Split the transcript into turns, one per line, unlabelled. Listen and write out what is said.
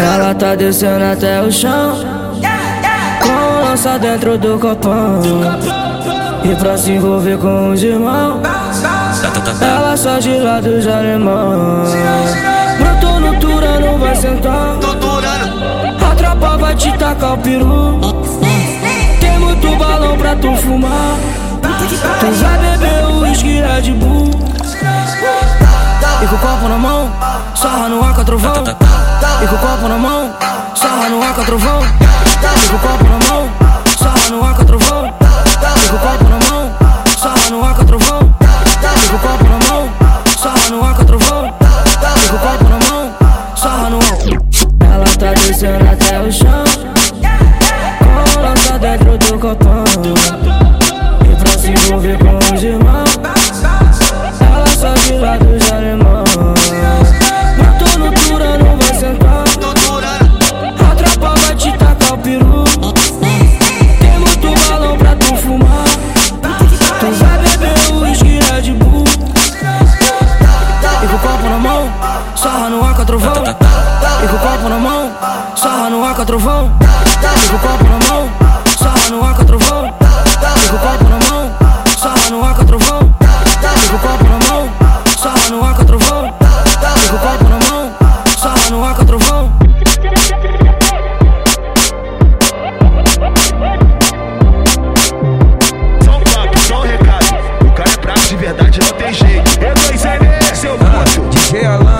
Ela tá descendo até o chão. Com lança dentro do copão. E pra se envolver com os irmãos. Ela só de lado de alemão. Brotou no Turano, vai sentar. A tropa vai te tacar o peru. Sarra no ar com trovão. E com o copo na mão, sarra no ar com trovão. E com o copo na mão, sarra no ar com trovão. E com o copo na mão, sarra no ar com trovão. E com o copo na mão, sarra no ar com trovão. E com o copo na mão, sarra no ar. Ela tá descendo até o chão. Com lança dentro do copão. E pra se envolver com os irmãos. Sarra no ar com a trovão. E com o copo na mão, sarra no ar com a trovão. E com o copo na mão, sarra no ar com a trovão. E com o copo na mão, sarra no ar com a trovão. E com o copo na mão, sarra no ar com a trovão. E com o copo na mão, sarra no ar com a trovão.
Só um papo, só um recado. O cara é verdade, não tem jeito. É 2M, seu bruto.
DJ Alan